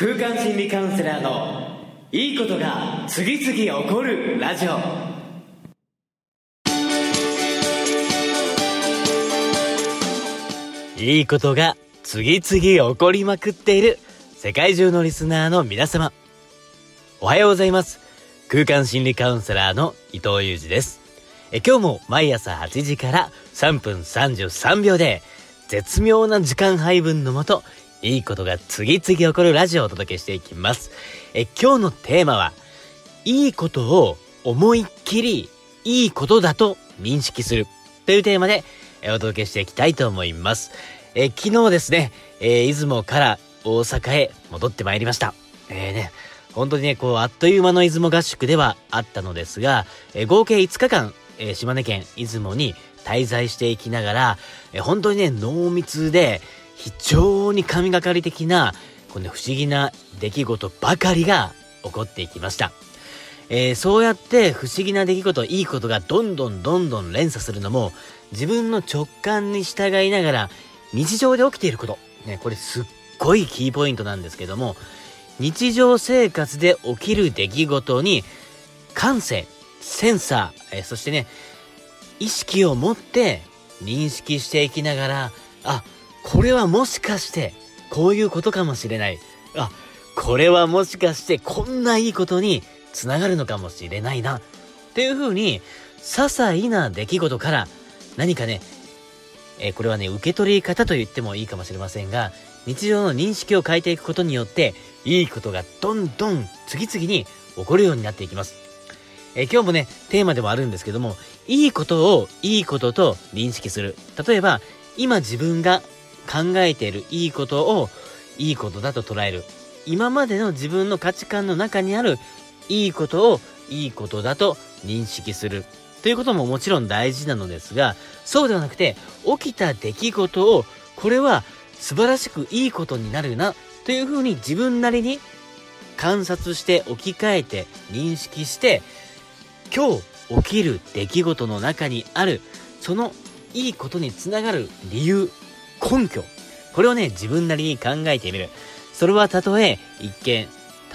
空間心理カウンセラーのいいことが次々起こるラジオ。いいことが次々起こりまくっている世界中のリスナーの皆様。おはようございます。空間心理カウンセラーの伊藤裕二です。え今日も毎朝8時から3分33秒で絶妙な時間配分のもといいことが次々起こるラジオをお届けしていきます。え今日のテーマは、いいことを思いっきりいいことだと認識するというテーマでお届けしていきたいと思います。え昨日ですね、えー、出雲から大阪へ戻ってまいりました。えー、ね、本当にね、こう、あっという間の出雲合宿ではあったのですが、えー、合計5日間、えー、島根県出雲に滞在していきながら、え、本当にね、濃密で、非常に神がかり的な、この、不思議な出来事ばかりが起こっていきました。えー、そうやって不思議な出来事、いいことがどんどんどんどん連鎖するのも、自分の直感に従いながら、日常で起きていること。ね、これすっごいキーポイントなんですけども、日常生活で起きる出来事に、感性、センサー、えー、そしてね、意識を持って認識していきながら、あ、これはもしかしてこういうことかもしれない。あ、これはもしかしてこんないいことにつながるのかもしれないな。っていう風に、些細な出来事から何かね、えー、これはね、受け取り方と言ってもいいかもしれませんが、日常の認識を変えていくことによって、いいことがどんどん次々に起こるようになっていきます。えー、今日もね、テーマでもあるんですけども、いいことをいいことと認識する。例えば、今自分が考えているいいことをいいことだと捉える。今までの自分の価値観の中にあるいいことをいいことだと認識する。ということももちろん大事なのですが、そうではなくて、起きた出来事を、これは素晴らしくいいことになるな、というふうに自分なりに観察して置き換えて認識して、今日起きる出来事の中にある、そのいいことにつながる理由、根拠。これをね、自分なりに考えてみる。それはたとえ一見、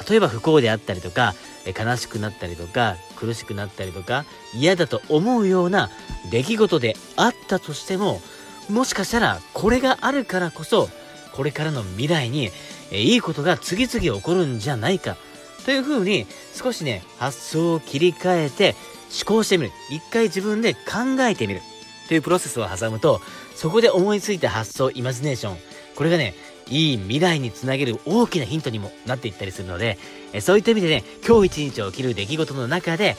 例えば不幸であったりとか、悲しくなったりとか、苦しくなったりとか、嫌だと思うような出来事であったとしても、もしかしたらこれがあるからこそ、これからの未来に、えいいことが次々起こるんじゃないか。というふうに、少しね、発想を切り替えて、思考してみる。一回自分で考えてみる。というプロセスを挟むと、そこで思いついた発想、イマジネーション、これがね、いい未来につなげる大きなヒントにもなっていったりするので、えそういった意味でね、今日一日起きる出来事の中で、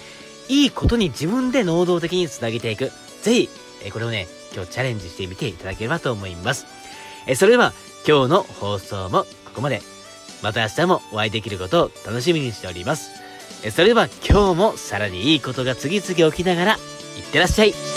いいことに自分で能動的につなげていく。ぜひ、えこれをね、今日チャレンジしてみていただければと思います。えそれでは、今日の放送もここまで。また明日もお会いできることを楽しみにしております。えそれでは今日もさらにいいことが次々起きながら、いってらっしゃい。